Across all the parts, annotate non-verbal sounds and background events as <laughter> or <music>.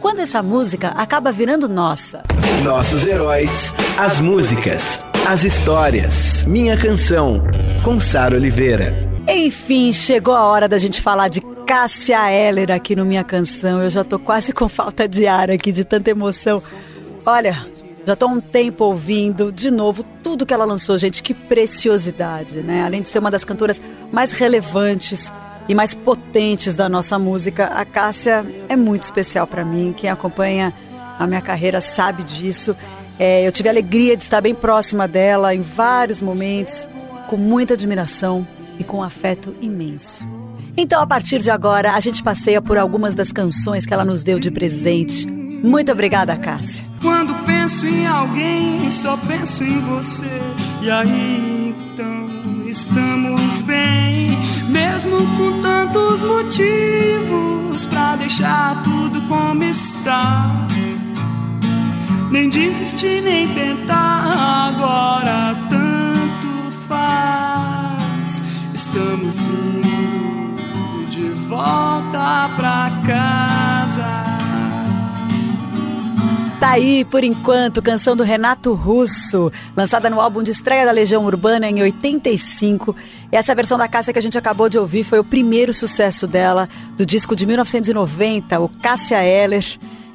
Quando essa música acaba virando nossa? Nossos heróis, as músicas, as histórias. Minha canção, com Sara Oliveira. Enfim, chegou a hora da gente falar de Cássia Eller aqui no Minha Canção. Eu já tô quase <laughs> com falta de ar aqui, de tanta emoção. Olha, já tô há um tempo ouvindo de novo tudo que ela lançou, gente. Que preciosidade, né? Além de ser uma das cantoras mais relevantes e mais potentes da nossa música. A Cássia é muito especial para mim. Quem acompanha a minha carreira sabe disso. É, eu tive a alegria de estar bem próxima dela em vários momentos, com muita admiração e com um afeto imenso. Então, a partir de agora, a gente passeia por algumas das canções que ela nos deu de presente. Muito obrigada, Cássia. Quando penso em alguém, só penso em você. E aí, então, estamos bem mesmo com tantos motivos para deixar tudo como está. Nem desistir, nem tentar, agora tanto faz. Estamos indo de volta pra casa. Tá aí, por enquanto, canção do Renato Russo, lançada no álbum de estreia da Legião Urbana em 85. E essa versão da Cássia que a gente acabou de ouvir foi o primeiro sucesso dela, do disco de 1990, o Cássia Eller.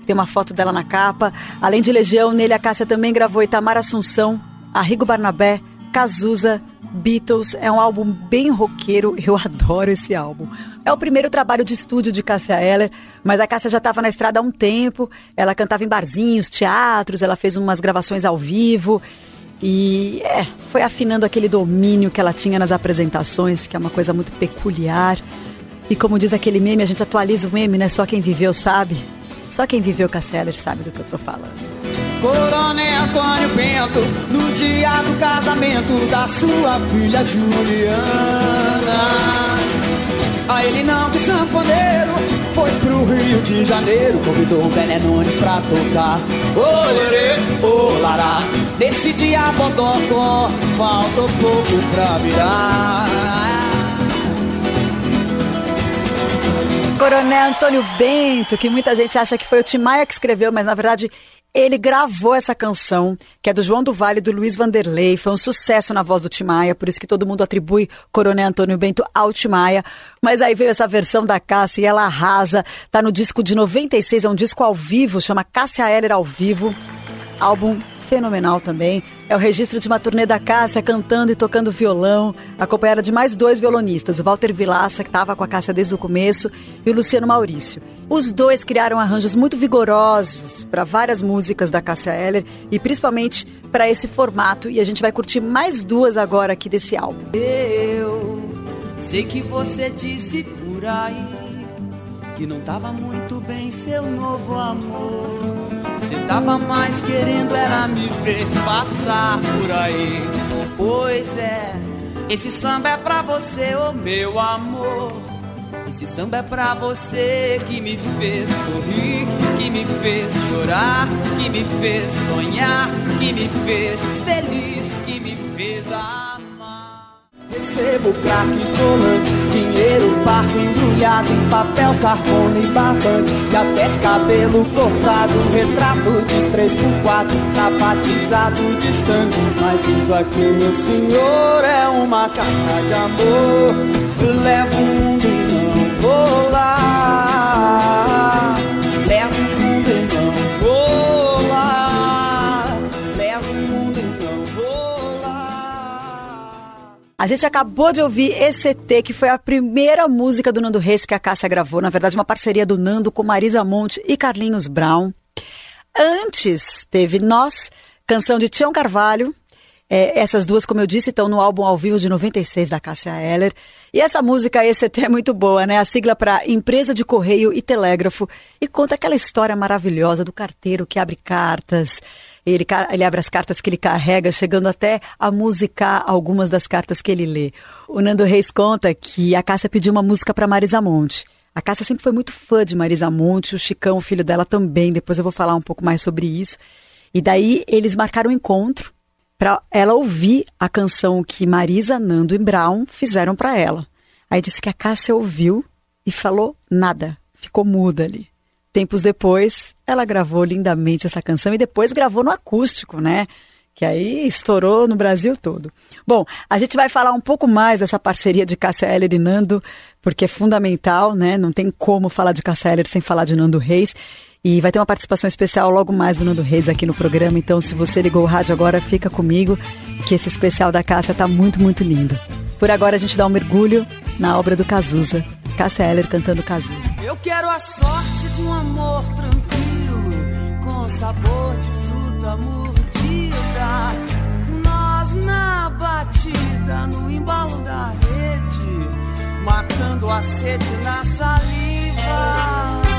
Tem uma foto dela na capa. Além de Legião, nele a Cássia também gravou Itamar Assunção, Arrigo Barnabé, Cazuza, Beatles. É um álbum bem roqueiro, <laughs> eu adoro esse álbum. É o primeiro trabalho de estúdio de Cássia Eller, mas a Cássia já estava na estrada há um tempo. Ela cantava em barzinhos, teatros, ela fez umas gravações ao vivo. E é, foi afinando aquele domínio que ela tinha nas apresentações, que é uma coisa muito peculiar. E como diz aquele meme, a gente atualiza o meme, né? Só quem viveu sabe. Só quem viveu Cássia Eller sabe do que eu tô falando. Coronel Antônio Bento, no dia do casamento da sua filha Juliana. A ele não que sanfoneiro foi pro Rio de Janeiro, convidou o Bené Nunes pra tocar. Olerê, olará, nesse dia bodocó, faltou pouco pra virar. Coronel Antônio Bento, que muita gente acha que foi o Tim Maia que escreveu, mas na verdade ele gravou essa canção, que é do João do Vale e do Luiz Vanderlei. Foi um sucesso na voz do Timaya, por isso que todo mundo atribui Coronel Antônio Bento ao Timaya. Mas aí veio essa versão da Cássia e ela arrasa. Tá no disco de 96, é um disco ao vivo, chama Cássia Heller ao vivo. Álbum fenomenal também. É o registro de uma turnê da Cássia cantando e tocando violão, acompanhada de mais dois violonistas, o Walter Vilaça, que estava com a Cássia desde o começo, e o Luciano Maurício. Os dois criaram arranjos muito vigorosos para várias músicas da Cássia Eller e principalmente para esse formato. E a gente vai curtir mais duas agora aqui desse álbum. Eu sei que você disse por aí que não tava muito bem seu novo amor. Você tava mais querendo era me ver passar por aí. Pois é, esse samba é pra você, ô oh meu amor. Esse samba é pra você que me fez sorrir, que me fez chorar, que me fez sonhar, que me fez feliz, que me fez amar. Recebo craque colante, dinheiro parco embrulhado em papel, carbono e barbante E até cabelo cortado, retrato de 3x4 Tá batizado distante, mas isso aqui, meu senhor, é uma carta de amor. Levo um e não vou lá A gente acabou de ouvir ECT, que foi a primeira música do Nando Reis que a Cássia gravou. Na verdade, uma parceria do Nando com Marisa Monte e Carlinhos Brown. Antes, teve Nós, canção de Tião Carvalho. É, essas duas, como eu disse, estão no álbum ao vivo de 96 da Cássia Eller. E essa música ECT é muito boa, né? A sigla para Empresa de Correio e Telégrafo. E conta aquela história maravilhosa do carteiro que abre cartas Ele, ele abre as cartas que ele carrega, chegando até a musicar algumas das cartas que ele lê. O Nando Reis conta que a Cássia pediu uma música para Marisa Monte. A Cássia sempre foi muito fã de Marisa Monte, o Chicão, o filho dela também. Depois eu vou falar um pouco mais sobre isso. E daí eles marcaram um encontro para ela ouvir a canção que Marisa, Nando e Brown fizeram para ela. Aí disse que a Cássia ouviu e falou nada, ficou muda ali. Tempos depois, ela gravou lindamente essa canção e depois gravou no acústico, né? Que aí estourou no Brasil todo. Bom, a gente vai falar um pouco mais dessa parceria de Cássia Eller e Nando, porque é fundamental, né? Não tem como falar de Cássia Eller sem falar de Nando Reis. E vai ter uma participação especial logo mais do Nando Reis aqui no programa. Então, se você ligou o rádio agora, fica comigo, que esse especial da Cássia tá muito, muito lindo. Por agora, a gente dá um mergulho na obra do Cazuza. Cássia Eller cantando Cazuza. Eu quero a sorte de um amor tranquilo, com sabor de fruta mordida. Nós na batida, no embalo da rede, matando a sede na saliva.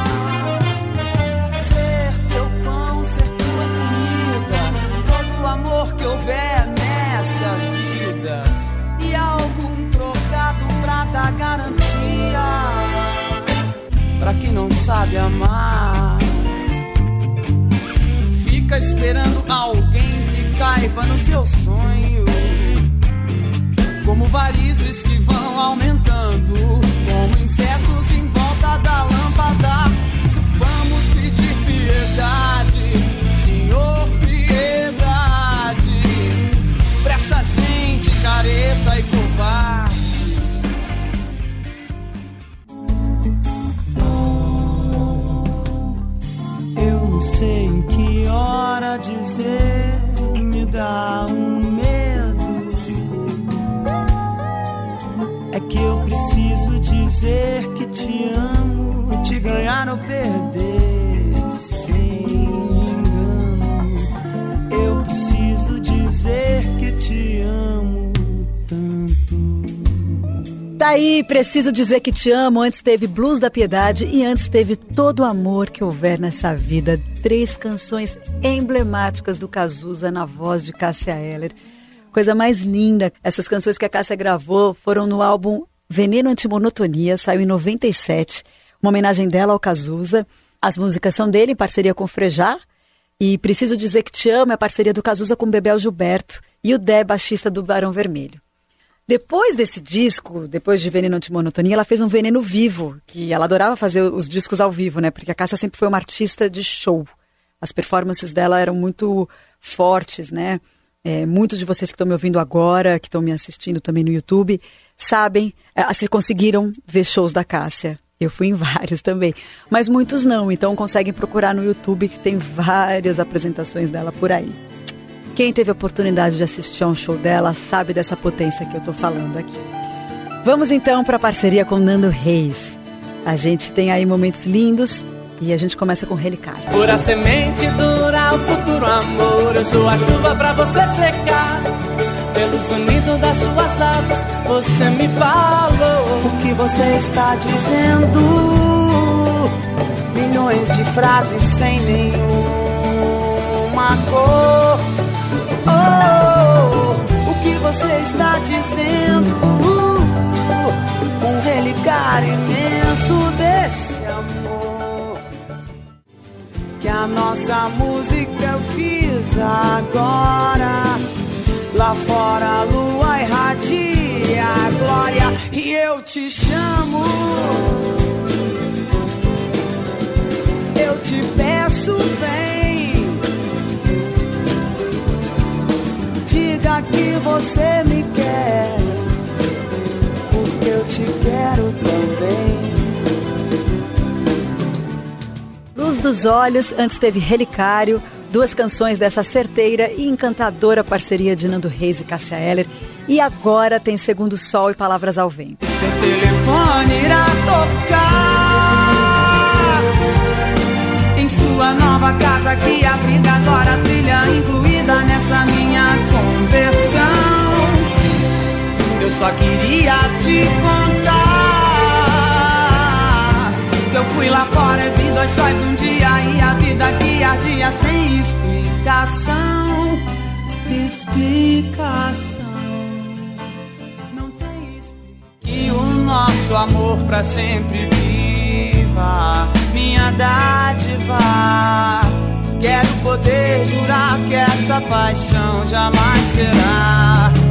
Alguém que caiba no seu sonho, como varizes que vão aumentando, como insetos em volta da lâmpada. Dizer, me dá um medo. É que eu preciso dizer Tá aí, preciso dizer que te amo. Antes teve Blues da Piedade e antes teve Todo o Amor que Houver nessa Vida. Três canções emblemáticas do Cazuza na voz de Cássia Eller. Coisa mais linda. Essas canções que a Cássia gravou foram no álbum Veneno Antimonotonia, saiu em 97. Uma homenagem dela ao Cazuza. As músicas são dele em parceria com Frejá. E Preciso Dizer Que Te Amo é a parceria do Cazuza com Bebel Gilberto e o Dé, baixista do Barão Vermelho. Depois desse disco, depois de Veneno Antimonotonia, ela fez um Veneno Vivo, que ela adorava fazer os discos ao vivo, né? Porque a Cássia sempre foi uma artista de show. As performances dela eram muito fortes, né? É, muitos de vocês que estão me ouvindo agora, que estão me assistindo também no YouTube, sabem, é, se conseguiram ver shows da Cássia. Eu fui em vários também, mas muitos não, então conseguem procurar no YouTube que tem várias apresentações dela por aí. Quem teve a oportunidade de assistir a um show dela sabe dessa potência que eu estou falando aqui. Vamos então para a parceria com Nando Reis. A gente tem aí momentos lindos e a gente começa com Relicário. Pura semente dura o futuro amor, eu sou a chuva para você secar. Pelo sonido das suas asas, você me falou o que você está dizendo. Milhões de frases sem nenhuma cor o que você está dizendo? um relicário imenso desse amor. Que a nossa música eu fiz agora. Lá fora a lua irradia a glória e eu te chamo. Eu te peço, vem. Diga que você me quer, porque eu te quero também. Luz dos Olhos, antes teve Relicário, duas canções dessa certeira e encantadora parceria de Nando Reis e Cássia Eller. E agora tem Segundo Sol e Palavras ao Vento. Seu telefone irá tocar nova casa que a vida agora trilha incluída nessa minha conversão. Eu só queria te contar que eu fui lá fora e vi dois sóis um dia e a vida que ardia sem explicação, explicação. Não tem explicação. O nosso amor pra sempre viva, minha dádiva. Quero poder jurar que essa paixão jamais será.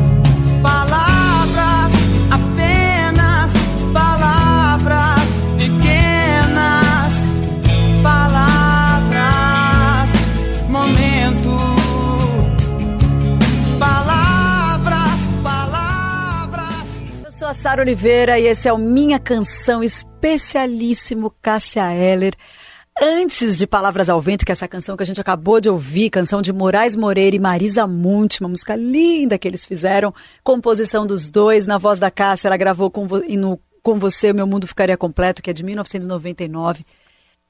Sara Oliveira e esse é o Minha Canção especialíssimo Cássia Eller. Antes de Palavras ao Vento, que é essa canção que a gente acabou de ouvir, canção de Moraes Moreira e Marisa Monte, uma música linda que eles fizeram, composição dos dois, na voz da Cássia, ela gravou com, vo no, com Você, Meu Mundo Ficaria Completo, que é de 1999.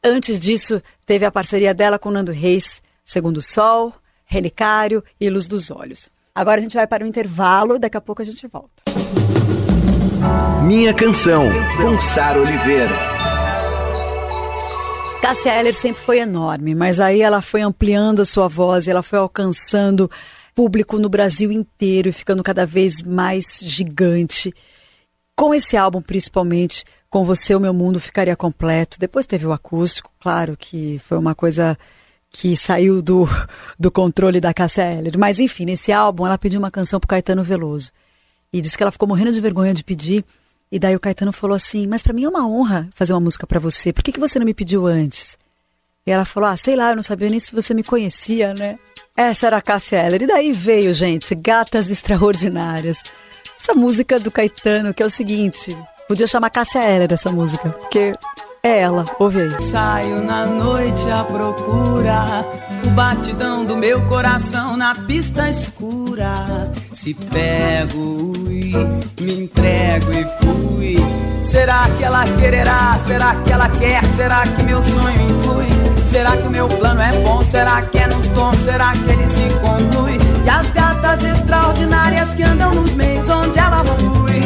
Antes disso, teve a parceria dela com Nando Reis, Segundo Sol, Relicário e Luz dos Olhos. Agora a gente vai para o intervalo, daqui a pouco a gente volta. Minha Canção, com Sara Oliveira. Cássia Eller sempre foi enorme, mas aí ela foi ampliando a sua voz, ela foi alcançando público no Brasil inteiro e ficando cada vez mais gigante. Com esse álbum, principalmente, com você o meu mundo ficaria completo. Depois teve o acústico, claro que foi uma coisa que saiu do, do controle da Cássia Eller. Mas enfim, nesse álbum ela pediu uma canção pro Caetano Veloso. E disse que ela ficou morrendo de vergonha de pedir. E daí o Caetano falou assim: Mas para mim é uma honra fazer uma música para você. Por que, que você não me pediu antes? E ela falou: Ah, sei lá, eu não sabia nem se você me conhecia, né? Essa era a Cássia Eller. E daí veio, gente, Gatas Extraordinárias. Essa música do Caetano, que é o seguinte: podia chamar Cássia Eller essa música, porque é ela, ouve aí. Saio na noite à procura, o batidão do meu coração na pista escura. Se pego, ui, me entrego e fui. Será que ela quererá? Será que ela quer? Será que meu sonho influi? Será que o meu plano é bom? Será que é no tom? Será que ele se conclui? E as gatas extraordinárias que andam nos meios onde ela flui.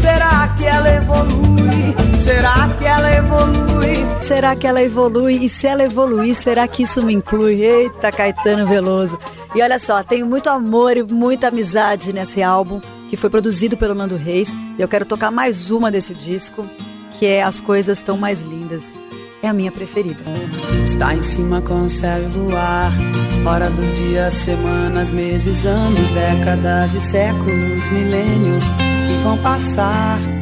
Será que ela evolui? Será que ela evolui? Será que ela evolui? E se ela evoluir, será que isso me inclui? Eita, Caetano Veloso. E olha só, tenho muito amor e muita amizade nesse álbum, que foi produzido pelo Nando Reis. E eu quero tocar mais uma desse disco, que é As Coisas Tão Mais Lindas. É a minha preferida. Está em cima com o céu e luar. Hora dos dias, semanas, meses, anos, décadas e séculos, milênios que vão passar.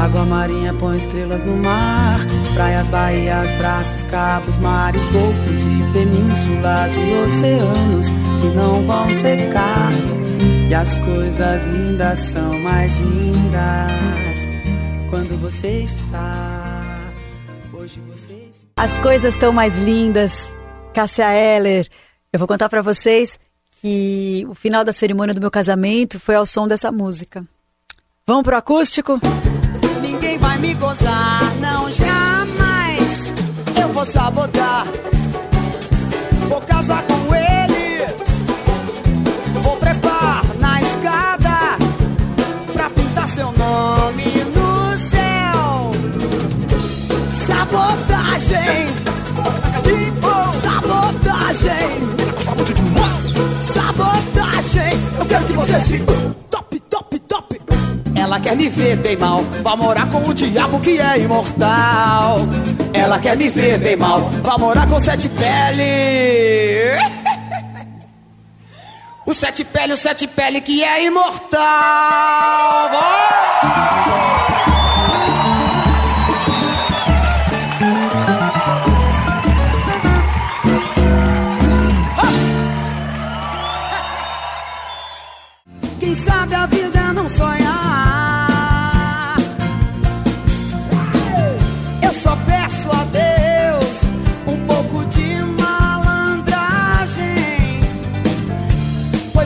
Água marinha põe estrelas no mar. Praias, baías, braços, cabos, mares, golfos e penínsulas e oceanos que não vão secar. E as coisas lindas são mais lindas quando você está. Hoje você está. As coisas estão mais lindas. Cássia Eller. Eu vou contar para vocês que o final da cerimônia do meu casamento foi ao som dessa música. Vamos pro acústico? Ninguém vai me gozar, não jamais. Eu vou sabotar. Vou casar com ele. Vou trepar na escada pra pintar seu nome no céu. Sabotagem. Sabotagem. Sabotagem. Eu quero que você se. Ela quer me ver bem mal, vai morar com o diabo que é imortal. Ela quer me ver bem mal, vai morar com sete pele. <laughs> O sete pele, o sete pele que é imortal.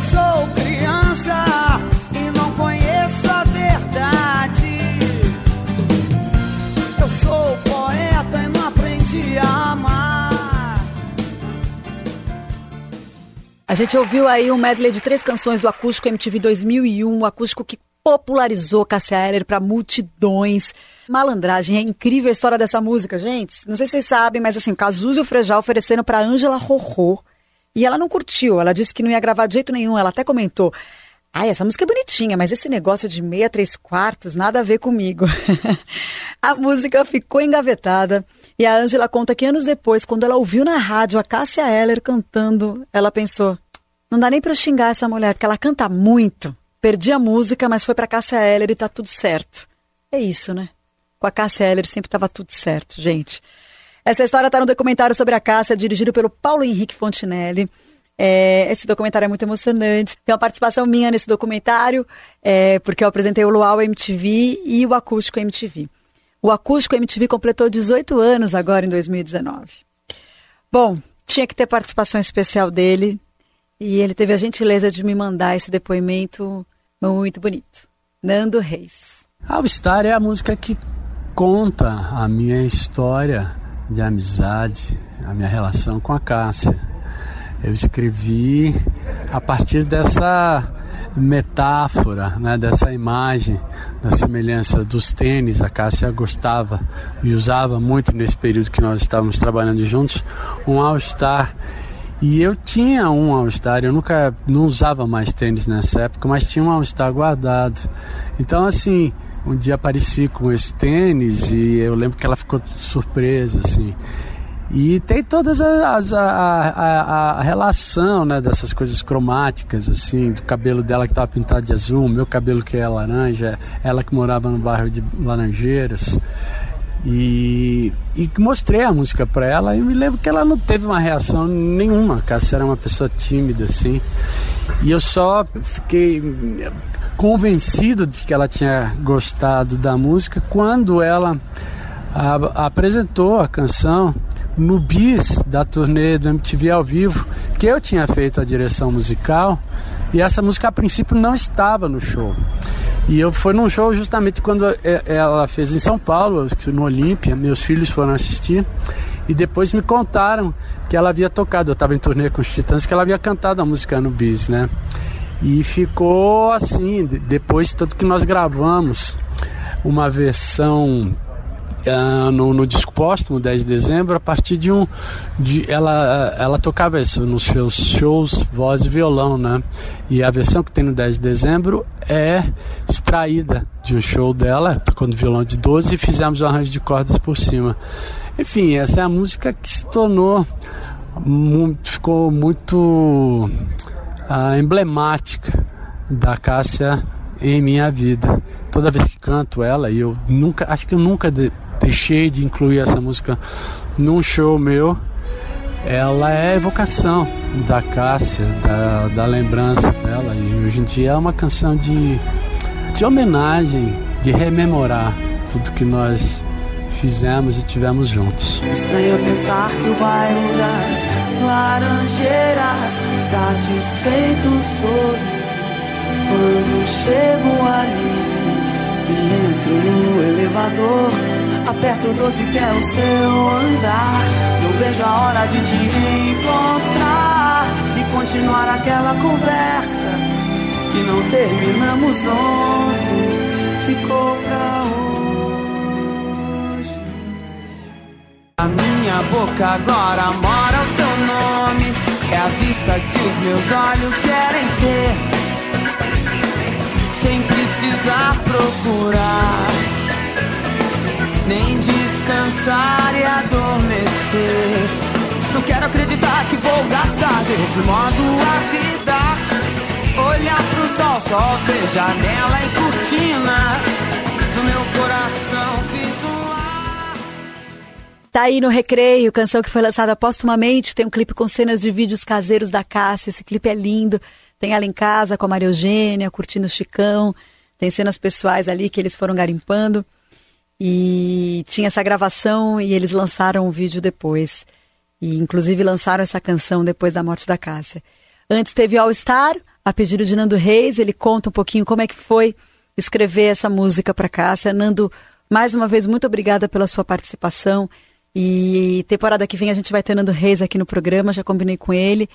Sou criança e não conheço a verdade. Eu sou poeta e não aprendi a amar. A gente ouviu aí um medley de três canções do Acústico MTV 2001, o acústico que popularizou Cássia Eller para multidões. Malandragem, é incrível a história dessa música, gente. Não sei se vocês sabem, mas assim, o Cazuza e o Frejá ofereceram para Ângela Rorô, E ela não curtiu, ela disse que não ia gravar de jeito nenhum. Ela até comentou: Ai, essa música é bonitinha, mas esse negócio de meia, três quartos, nada a ver comigo. <laughs> a música ficou engavetada e a Ângela conta que anos depois, quando ela ouviu na rádio a Cássia Eller cantando, ela pensou: não dá nem pra xingar essa mulher, porque ela canta muito. Perdi a música, mas foi pra Cássia Eller e tá tudo certo. É isso, né? Com a Cássia Eller sempre tava tudo certo, gente. Essa história tá no documentário sobre a Cássia, dirigido pelo Paulo Henrique Fontinelli. É, esse documentário é muito emocionante. Tem uma participação minha nesse documentário, é, porque eu apresentei o Luau MTV e o Acústico MTV. O Acústico MTV completou 18 anos agora em 2019. Bom, tinha que ter participação especial dele e ele teve a gentileza de me mandar esse depoimento muito bonito. Nando Reis. All Star é a música que conta a minha história de amizade, a minha relação com a Cássia eu escrevi a partir dessa metáfora, né, dessa imagem da semelhança dos tênis. A Cássia gostava e usava muito nesse período que nós estávamos trabalhando juntos um All Star. E eu tinha um All Star, eu nunca não usava mais tênis nessa época, mas tinha um All Star guardado. Então assim, um dia apareci com esse tênis e eu lembro que ela ficou surpresa assim. E tem todas as, a, a, a, relação né, dessas coisas cromáticas, assim, do cabelo dela que estava pintado de azul, meu cabelo que é laranja, ela que morava no bairro de Laranjeiras. E, e mostrei a música para ela e me lembro que ela não teve uma reação nenhuma, Cássia era uma pessoa tímida assim. E eu só fiquei convencido de que ela tinha gostado da música quando ela a, apresentou a canção no bis da turnê do MTV ao vivo, que eu tinha feito a direção musical, e essa música a princípio não estava no show. E eu fui num show justamente quando é, ela fez em São Paulo, no Olímpia, meus filhos foram assistir. E depois me contaram que ela havia tocado, eu estava em turnê com os Titãs, que ela havia cantado a música no bis, né? E ficou assim, depois tanto que nós gravamos uma versão uh, no, no, disco póstumo, 10 de dezembro, a partir de um. De, ela, ela tocava isso nos seus shows, voz e violão, né? E a versão que tem no 10 de dezembro é extraída de um show dela, tocando violão de 12 e fizemos um arranjo de cordas por cima. Enfim, essa é a música que se tornou. ficou muito uh, emblemática da Cássia em minha vida. Toda vez que canto ela, e eu nunca, acho que eu nunca de, deixei de incluir essa música num show meu. Ela é evocação da Cássia, da, da lembrança dela. E hoje em dia é uma canção de, de homenagem, de rememorar tudo que nós fizemos e tivemos juntos. Estranho pensar que o bairro das laranjeiras satisfeito sou quando chego ali e entro no elevador Aperto o 12 que é o seu andar. Não vejo a hora de te encontrar e continuar aquela conversa que não terminamos ontem. Ficou pra hoje. A minha boca agora mora o teu nome. É a vista que os meus olhos querem ter. Sem precisar procurar nem descansar e adormecer. Não quero acreditar que vou gastar desse modo a vida. Olhar pro sol, só ver janela e cortina. No meu coração fiz um. Tá aí no Recreio, canção que foi lançada postumamente. Tem um clipe com cenas de vídeos caseiros da Cássia. Esse clipe é lindo. Tem ela em casa com a Maria Eugênia, curtindo o Chicão. Tem cenas pessoais ali que eles foram garimpando. E tinha essa gravação e eles lançaram o vídeo depois. E inclusive lançaram essa canção depois da morte da Cássia. Antes teve All Star, a pedido de Nando Reis, ele conta um pouquinho como é que foi escrever essa música para Cássia. Nando, mais uma vez, muito obrigada pela sua participação. E temporada que vem a gente vai ter Nando Reis aqui no programa, já combinei com ele.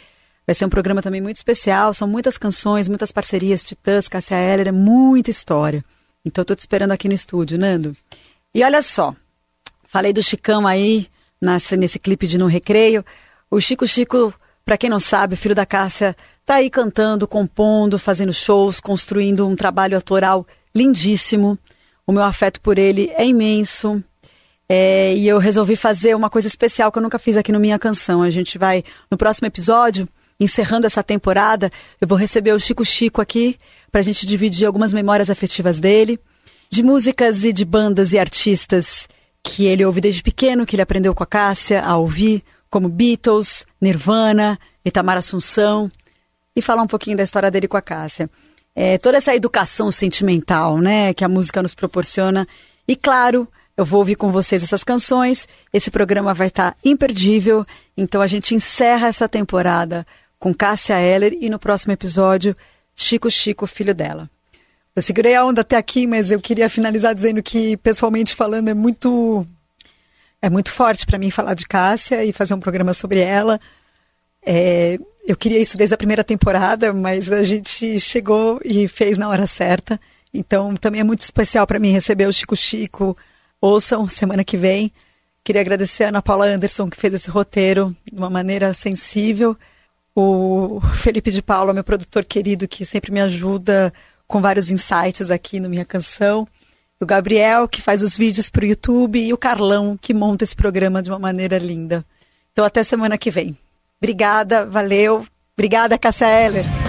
Vai ser um programa também muito especial, são muitas canções, muitas parcerias, Titãs, Cássia Heller, é muita história. Então tô te esperando aqui no estúdio, Nando. E olha só, falei do Chicão aí nesse, nesse clipe de No Recreio. O Chico Chico Para quem não sabe, filho da Cássia tá aí cantando, compondo, fazendo shows, construindo um trabalho autoral lindíssimo. O meu afeto por ele é imenso. É, e eu resolvi fazer uma coisa especial que eu nunca fiz aqui no Minha Canção. A gente vai, no próximo episódio, encerrando essa temporada, eu vou receber o Chico Chico aqui para a gente dividir algumas memórias afetivas dele, de músicas e de bandas e artistas que ele ouve desde pequeno, que ele aprendeu com a Cássia a ouvir, como Beatles, Nirvana, Itamar Assunção, e falar um pouquinho da história dele com a Cássia. É, toda essa educação sentimental, né, que a música nos proporciona. E claro, eu vou ouvir com vocês essas canções. Esse programa vai estar imperdível. Então a gente encerra essa temporada com Cássia Heller e no próximo episódio, Chico Chico, filho dela. Eu segurei a onda até aqui, mas eu queria finalizar dizendo que, pessoalmente falando, é muito é muito forte para mim falar de Cássia e fazer um programa sobre ela. É, eu queria isso desde a primeira temporada, mas a gente chegou e fez na hora certa. Então também é muito especial para mim receber o Chico Chico. Ouçam semana que vem. Queria agradecer a Ana Paula Anderson que fez esse roteiro de uma maneira sensível. O Felipe de Paula, meu produtor querido, que sempre me ajuda com vários insights aqui no Minha Canção o Gabriel, que faz os vídeos para o YouTube, e o Carlão, que monta esse programa de uma maneira linda. Então, até semana que vem. Obrigada, valeu. Obrigada, Cássia Heller.